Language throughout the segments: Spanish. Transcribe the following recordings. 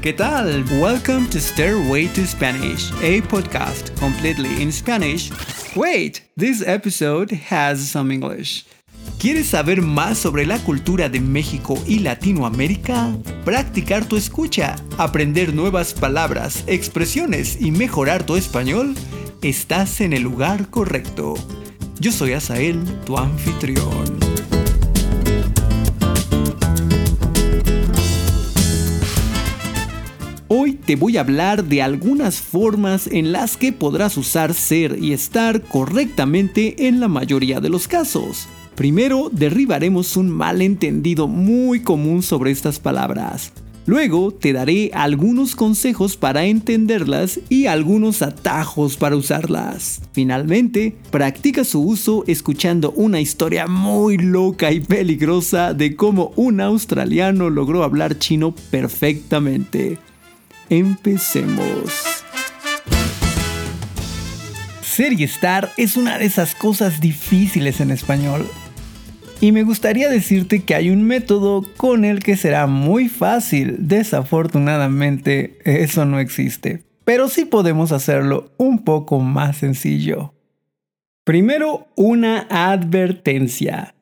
¿qué tal? Welcome to Stairway to Spanish, a podcast completely in Spanish. Wait, this episode has some English. ¿Quieres saber más sobre la cultura de México y Latinoamérica? ¿Practicar tu escucha? ¿Aprender nuevas palabras, expresiones y mejorar tu español? Estás en el lugar correcto. Yo soy Asael, tu anfitrión. Voy a hablar de algunas formas en las que podrás usar ser y estar correctamente en la mayoría de los casos. Primero, derribaremos un malentendido muy común sobre estas palabras. Luego te daré algunos consejos para entenderlas y algunos atajos para usarlas. Finalmente, practica su uso escuchando una historia muy loca y peligrosa de cómo un australiano logró hablar chino perfectamente. Empecemos. Ser y estar es una de esas cosas difíciles en español. Y me gustaría decirte que hay un método con el que será muy fácil. Desafortunadamente, eso no existe. Pero sí podemos hacerlo un poco más sencillo. Primero, una advertencia.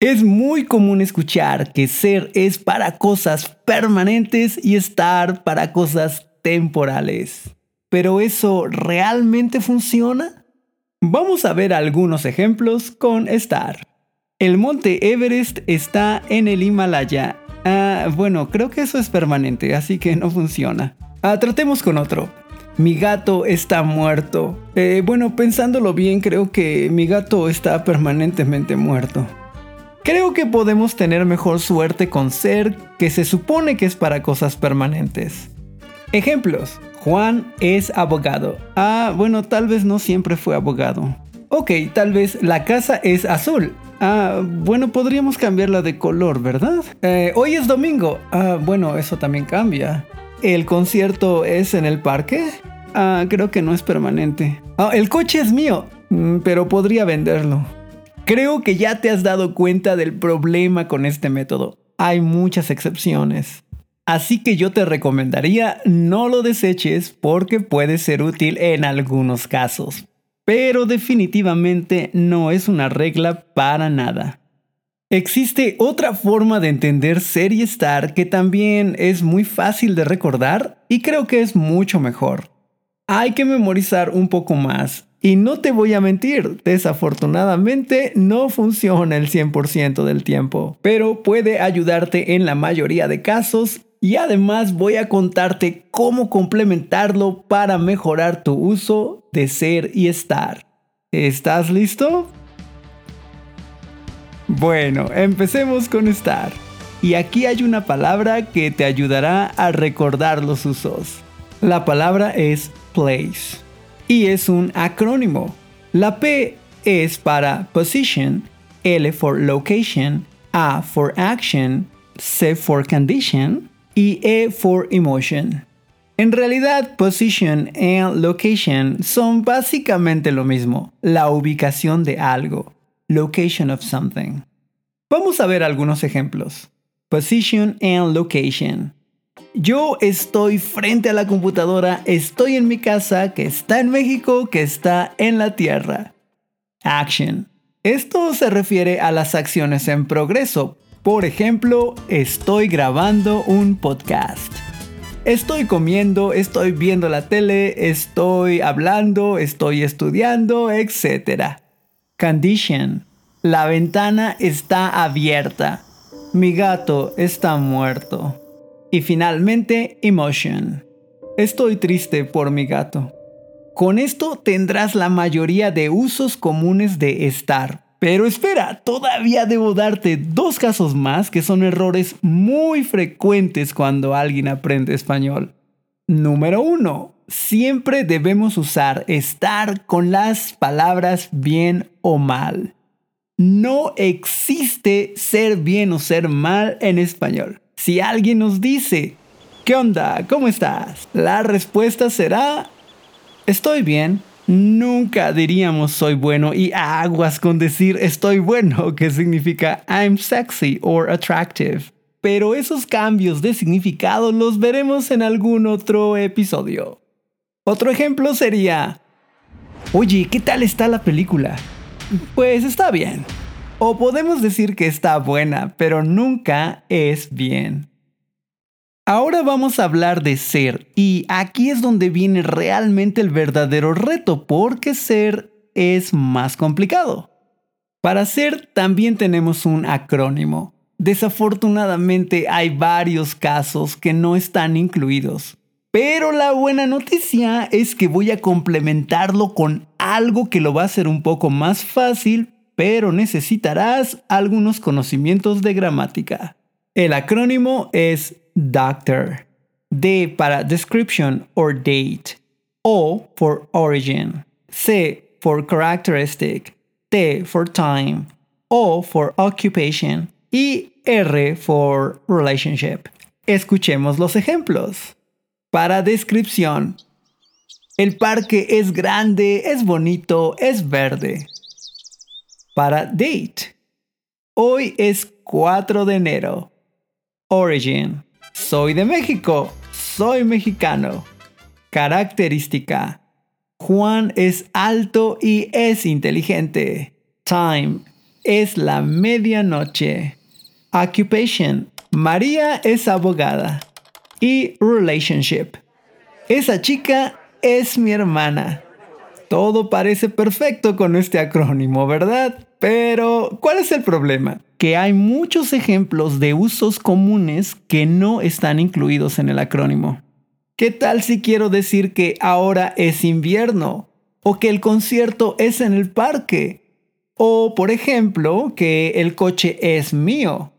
Es muy común escuchar que ser es para cosas permanentes y estar para cosas temporales. ¿Pero eso realmente funciona? Vamos a ver algunos ejemplos con estar. El monte Everest está en el Himalaya. Ah, bueno, creo que eso es permanente, así que no funciona. Ah, tratemos con otro. Mi gato está muerto. Eh, bueno, pensándolo bien, creo que mi gato está permanentemente muerto. Creo que podemos tener mejor suerte con ser que se supone que es para cosas permanentes. Ejemplos. Juan es abogado. Ah, bueno, tal vez no siempre fue abogado. Ok, tal vez la casa es azul. Ah, bueno, podríamos cambiarla de color, ¿verdad? Eh, hoy es domingo. Ah, bueno, eso también cambia. ¿El concierto es en el parque? Ah, creo que no es permanente. Ah, el coche es mío, mm, pero podría venderlo. Creo que ya te has dado cuenta del problema con este método. Hay muchas excepciones. Así que yo te recomendaría no lo deseches porque puede ser útil en algunos casos pero definitivamente no es una regla para nada. Existe otra forma de entender ser y estar que también es muy fácil de recordar y creo que es mucho mejor. Hay que memorizar un poco más y no te voy a mentir, desafortunadamente no funciona el 100% del tiempo, pero puede ayudarte en la mayoría de casos y además voy a contarte cómo complementarlo para mejorar tu uso de ser y estar. ¿Estás listo? Bueno, empecemos con estar. Y aquí hay una palabra que te ayudará a recordar los usos. La palabra es place y es un acrónimo. La P es para position, L for location, A for action, C for condition y E for emotion. En realidad, position y location son básicamente lo mismo, la ubicación de algo, location of something. Vamos a ver algunos ejemplos. Position and location. Yo estoy frente a la computadora, estoy en mi casa, que está en México, que está en la Tierra. Action. Esto se refiere a las acciones en progreso, por ejemplo, estoy grabando un podcast. Estoy comiendo, estoy viendo la tele, estoy hablando, estoy estudiando, etc. Condition. La ventana está abierta. Mi gato está muerto. Y finalmente, emotion. Estoy triste por mi gato. Con esto tendrás la mayoría de usos comunes de estar, pero espera, todavía debo darte dos casos más que son errores muy frecuentes cuando alguien aprende español. Número uno, siempre debemos usar estar con las palabras bien o mal. No existe ser bien o ser mal en español. Si alguien nos dice, ¿qué onda? ¿Cómo estás? La respuesta será, estoy bien. Nunca diríamos soy bueno y aguas con decir estoy bueno, que significa I'm sexy or attractive. pero esos cambios de significado los veremos en algún otro episodio. Otro ejemplo sería, oye, ¿qué tal está la película? Pues está bien. O podemos decir que está buena, pero nunca es bien. Ahora vamos a hablar de ser y aquí es donde viene realmente el verdadero reto porque ser es más complicado. Para ser también tenemos un acrónimo. Desafortunadamente hay varios casos que no están incluidos. Pero la buena noticia es que voy a complementarlo con algo que lo va a hacer un poco más fácil, pero necesitarás algunos conocimientos de gramática. El acrónimo es Doctor. D para description or date. O for origin. C for characteristic. T for time. O for occupation. Y R for relationship. Escuchemos los ejemplos. Para descripción. El parque es grande, es bonito, es verde. Para date. Hoy es 4 de enero. Origin. Soy de México. Soy mexicano. Característica. Juan es alto y es inteligente. Time. Es la medianoche. Occupation. María es abogada y relationship. Esa chica es mi hermana. Todo parece perfecto con este acrónimo, ¿verdad? Pero, ¿cuál es el problema? Que hay muchos ejemplos de usos comunes que no están incluidos en el acrónimo. ¿Qué tal si quiero decir que ahora es invierno? ¿O que el concierto es en el parque? ¿O, por ejemplo, que el coche es mío?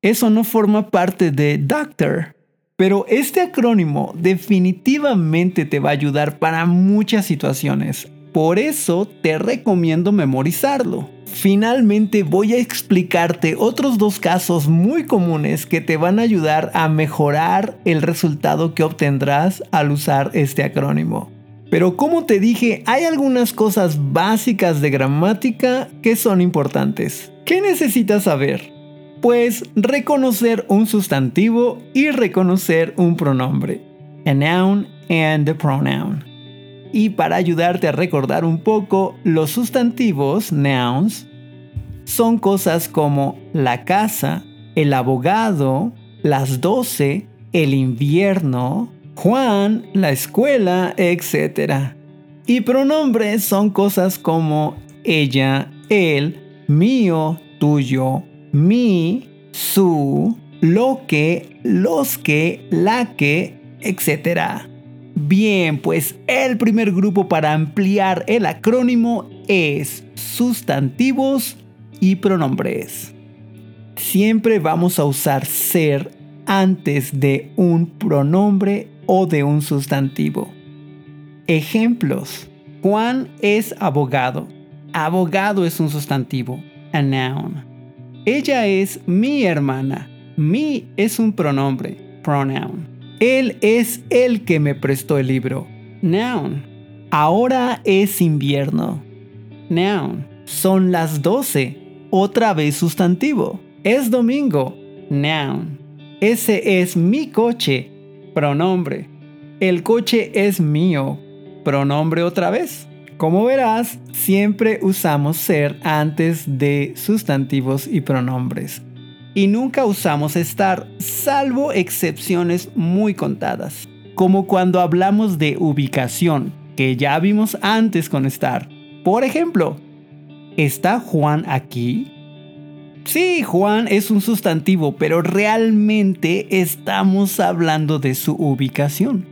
Eso no forma parte de Doctor. Pero este acrónimo definitivamente te va a ayudar para muchas situaciones. Por eso te recomiendo memorizarlo. Finalmente voy a explicarte otros dos casos muy comunes que te van a ayudar a mejorar el resultado que obtendrás al usar este acrónimo. Pero como te dije, hay algunas cosas básicas de gramática que son importantes. ¿Qué necesitas saber? pues reconocer un sustantivo y reconocer un pronombre. A noun and a pronoun. Y para ayudarte a recordar un poco, los sustantivos, nouns, son cosas como la casa, el abogado, las doce, el invierno, Juan, la escuela, etc. Y pronombres son cosas como ella, él, mío, tuyo, mi, su, lo que, los que, la que, etc. Bien, pues el primer grupo para ampliar el acrónimo es sustantivos y pronombres. Siempre vamos a usar ser antes de un pronombre o de un sustantivo. Ejemplos. Juan es abogado. Abogado es un sustantivo, a noun. Ella es mi hermana. Mi es un pronombre, pronoun. Él es el que me prestó el libro, noun. Ahora es invierno, noun. Son las 12, otra vez sustantivo. Es domingo, noun. Ese es mi coche, pronombre. El coche es mío, pronombre otra vez. Como verás, siempre usamos ser antes de sustantivos y pronombres. Y nunca usamos estar, salvo excepciones muy contadas. Como cuando hablamos de ubicación, que ya vimos antes con estar. Por ejemplo, ¿está Juan aquí? Sí, Juan es un sustantivo, pero realmente estamos hablando de su ubicación.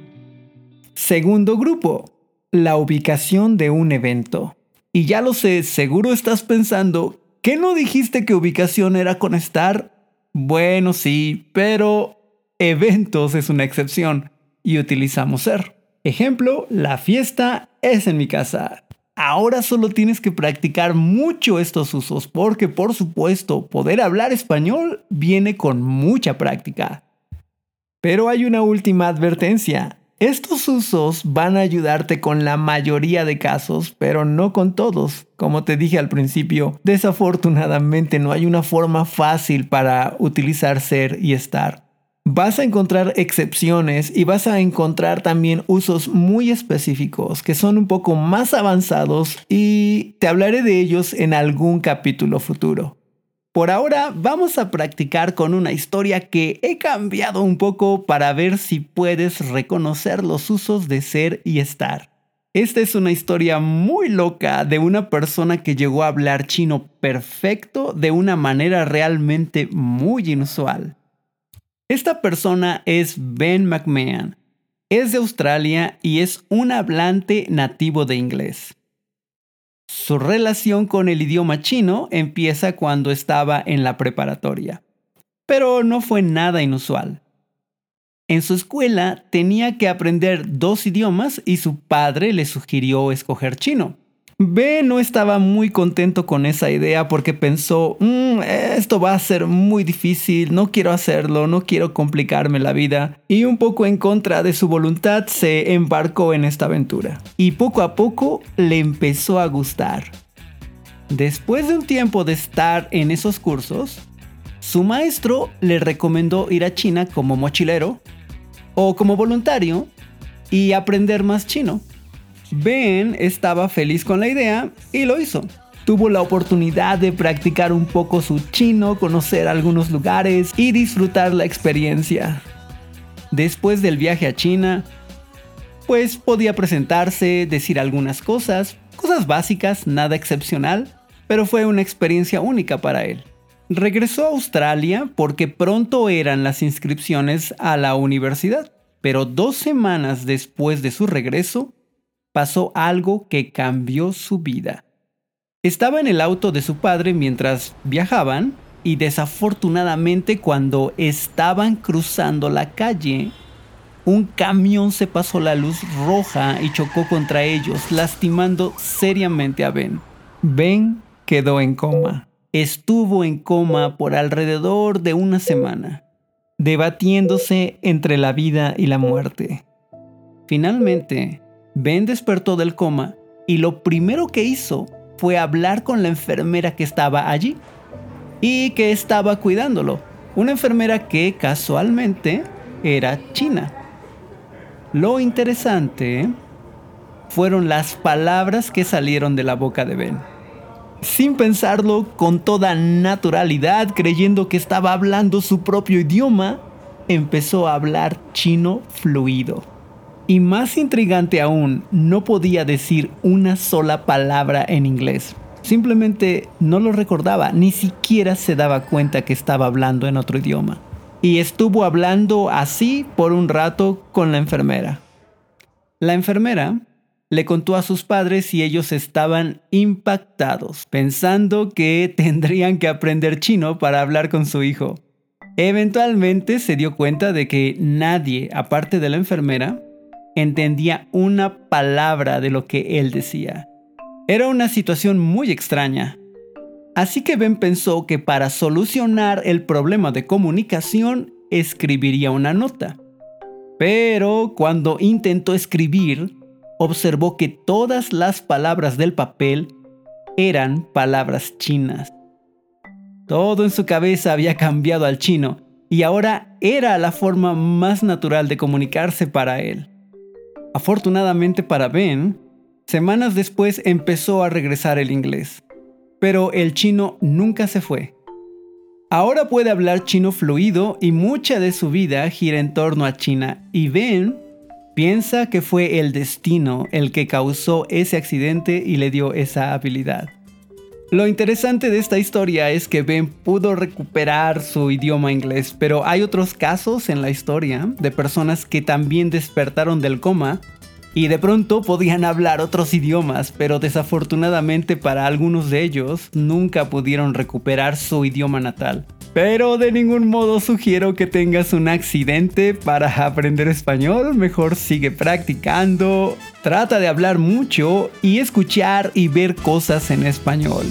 Segundo grupo, la ubicación de un evento. Y ya lo sé, seguro estás pensando, ¿qué no dijiste que ubicación era con estar? Bueno, sí, pero eventos es una excepción y utilizamos ser. Ejemplo, la fiesta es en mi casa. Ahora solo tienes que practicar mucho estos usos porque por supuesto poder hablar español viene con mucha práctica. Pero hay una última advertencia. Estos usos van a ayudarte con la mayoría de casos, pero no con todos. Como te dije al principio, desafortunadamente no hay una forma fácil para utilizar ser y estar. Vas a encontrar excepciones y vas a encontrar también usos muy específicos que son un poco más avanzados y te hablaré de ellos en algún capítulo futuro. Por ahora vamos a practicar con una historia que he cambiado un poco para ver si puedes reconocer los usos de ser y estar. Esta es una historia muy loca de una persona que llegó a hablar chino perfecto de una manera realmente muy inusual. Esta persona es Ben McMahon. Es de Australia y es un hablante nativo de inglés. Su relación con el idioma chino empieza cuando estaba en la preparatoria, pero no fue nada inusual. En su escuela tenía que aprender dos idiomas y su padre le sugirió escoger chino. B no estaba muy contento con esa idea porque pensó, mm, esto va a ser muy difícil, no quiero hacerlo, no quiero complicarme la vida. Y un poco en contra de su voluntad se embarcó en esta aventura. Y poco a poco le empezó a gustar. Después de un tiempo de estar en esos cursos, su maestro le recomendó ir a China como mochilero o como voluntario y aprender más chino. Ben estaba feliz con la idea y lo hizo. Tuvo la oportunidad de practicar un poco su chino, conocer algunos lugares y disfrutar la experiencia. Después del viaje a China, pues podía presentarse, decir algunas cosas, cosas básicas, nada excepcional, pero fue una experiencia única para él. Regresó a Australia porque pronto eran las inscripciones a la universidad, pero dos semanas después de su regreso, pasó algo que cambió su vida. Estaba en el auto de su padre mientras viajaban y desafortunadamente cuando estaban cruzando la calle, un camión se pasó la luz roja y chocó contra ellos, lastimando seriamente a Ben. Ben quedó en coma. Estuvo en coma por alrededor de una semana, debatiéndose entre la vida y la muerte. Finalmente, Ben despertó del coma y lo primero que hizo fue hablar con la enfermera que estaba allí y que estaba cuidándolo. Una enfermera que casualmente era china. Lo interesante fueron las palabras que salieron de la boca de Ben. Sin pensarlo, con toda naturalidad, creyendo que estaba hablando su propio idioma, empezó a hablar chino fluido. Y más intrigante aún, no podía decir una sola palabra en inglés. Simplemente no lo recordaba, ni siquiera se daba cuenta que estaba hablando en otro idioma. Y estuvo hablando así por un rato con la enfermera. La enfermera le contó a sus padres y ellos estaban impactados, pensando que tendrían que aprender chino para hablar con su hijo. Eventualmente se dio cuenta de que nadie, aparte de la enfermera, entendía una palabra de lo que él decía. Era una situación muy extraña. Así que Ben pensó que para solucionar el problema de comunicación escribiría una nota. Pero cuando intentó escribir, observó que todas las palabras del papel eran palabras chinas. Todo en su cabeza había cambiado al chino y ahora era la forma más natural de comunicarse para él. Afortunadamente para Ben, semanas después empezó a regresar el inglés, pero el chino nunca se fue. Ahora puede hablar chino fluido y mucha de su vida gira en torno a China y Ben piensa que fue el destino el que causó ese accidente y le dio esa habilidad. Lo interesante de esta historia es que Ben pudo recuperar su idioma inglés, pero hay otros casos en la historia de personas que también despertaron del coma y de pronto podían hablar otros idiomas, pero desafortunadamente para algunos de ellos nunca pudieron recuperar su idioma natal. Pero de ningún modo sugiero que tengas un accidente para aprender español, mejor sigue practicando, trata de hablar mucho y escuchar y ver cosas en español.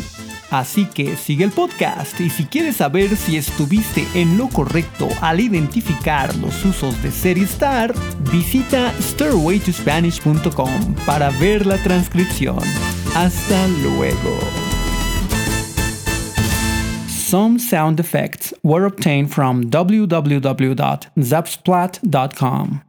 Así que sigue el podcast y si quieres saber si estuviste en lo correcto al identificar los usos de Serie Star, visita stairwaytospanish.com para ver la transcripción. Hasta luego. Some sound effects were obtained from www.zapsplat.com.